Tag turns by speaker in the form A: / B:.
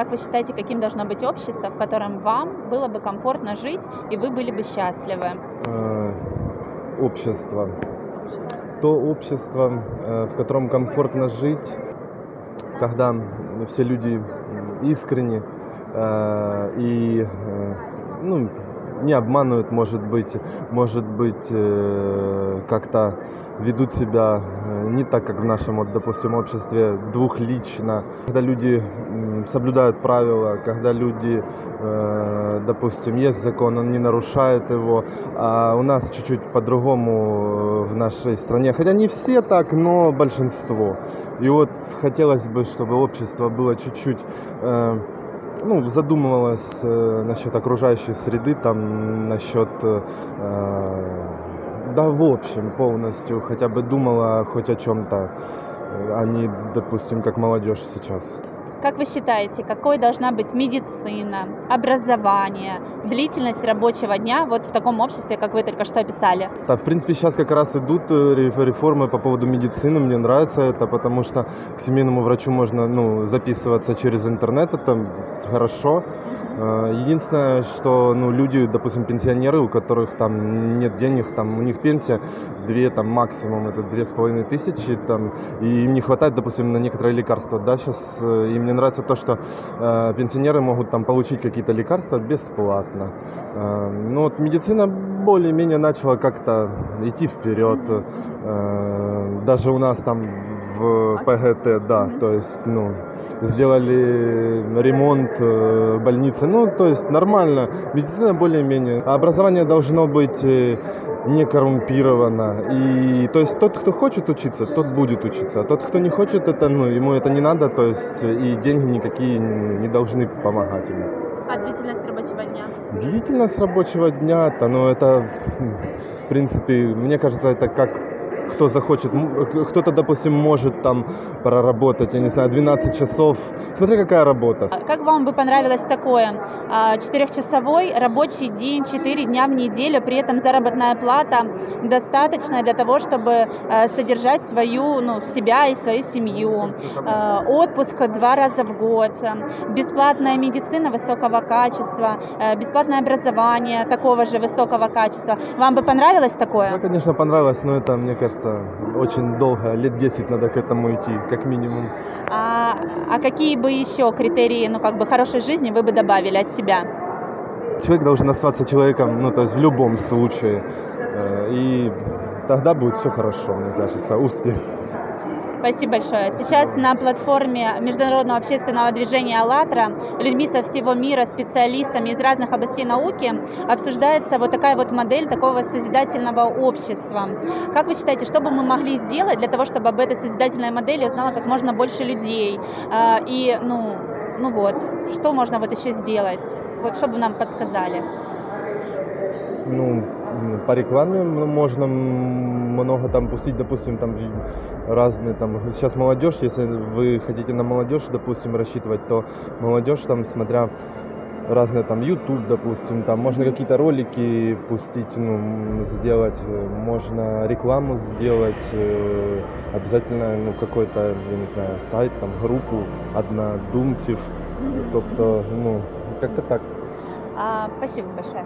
A: Как вы считаете, каким должно быть общество, в котором вам было бы комфортно жить и вы были бы счастливы?
B: Э, общество. То общество, э, в котором комфортно жить, когда все люди м, искренни э, и ну, не обманывают, может быть, может быть, как-то ведут себя не так, как в нашем, вот, допустим, обществе двухлично. Когда люди соблюдают правила, когда люди, э, допустим, есть закон, он не нарушает его, а у нас чуть-чуть по-другому э, в нашей стране, хотя не все так, но большинство. И вот хотелось бы, чтобы общество было чуть-чуть э, ну, задумывалась э, насчет окружающей среды, там, насчет, э, да, в общем, полностью, хотя бы думала хоть о чем-то, а не, допустим, как молодежь сейчас.
A: Как вы считаете, какой должна быть медицина, образование, длительность рабочего дня вот в таком обществе, как вы только что описали?
B: Да, в принципе, сейчас как раз идут э, ре- реформы по поводу медицины, мне нравится это, потому что к семейному врачу можно ну, записываться через интернет, это хорошо. Э, Единственное, что ну, люди, допустим, пенсионеры, у которых там нет денег, там у них пенсия две, там максимум это две с половиной тысячи, там, и им не хватает, допустим, на некоторые лекарства, да, сейчас, и мне нравится то, что э, пенсионеры могут там получить какие-то лекарства бесплатно. Э, ну вот медицина более-менее начала как-то идти вперед, э, даже у нас там в ПГТ, да, то есть, ну, сделали ремонт э, больницы. Ну, то есть нормально. Медицина более-менее. Образование должно быть э, не коррумпировано. И то есть тот, кто хочет учиться, тот будет учиться. А тот, кто не хочет это, ну, ему это не надо, то есть э, и деньги никакие не должны помогать ему.
A: А длительность рабочего дня?
B: Длительность рабочего дня, то, ну, это, в принципе, мне кажется, это как кто захочет. М, Кто-то, допустим, может там проработать, я не знаю, 12 часов. Смотри, какая работа.
A: А Как вам бы понравилось такое? А, Четырехчасовой рабочий день, четыре дня в неделю, при этом заработная плата достаточная для того, чтобы э, содержать свою, ну, себя и свою семью. Э, Отпуск два раза в год, э, бесплатная медицина высокого качества, э, бесплатное образование такого же высокого качества. Вам бы понравилось такое?
B: конечно, понравилось, но это, мне кажется, очень долго. Лет 10 надо к этому идти, как минимум.
A: А, а какие бы еще критерии, ну, как бы хорошей жизни вы бы добавили от себя?
B: Человек должен оставаться человеком, ну, то есть в любом случае. Э, И тогда будет все хорошо, мне кажется. Усти.
A: Спасибо большое. Сейчас на платформе Международного общественного движения «АЛЛАТРА» людьми со всего мира, специалистами из разных областей науки обсуждается вот такая вот модель такого созидательного общества. Как вы считаете, что бы мы могли сделать для того, чтобы об этой созидательной модели узнало как можно больше людей? А, И, ну, ну вот, что можно вот еще сделать? Вот что бы нам подсказали?
B: Ну, по рекламе можно много там пустить, допустим, там разные там. Сейчас молодежь, если вы хотите на молодежь, допустим, рассчитывать, то молодежь там, смотря разные там YouTube, допустим, там можно какие-то ролики пустить, ну, сделать, э, можно рекламу сделать, э, обязательно, ну, какой-то, я не знаю, сайт, там, группу однодумців, тобто, ну, как-то так.
A: А, Спасибо большое.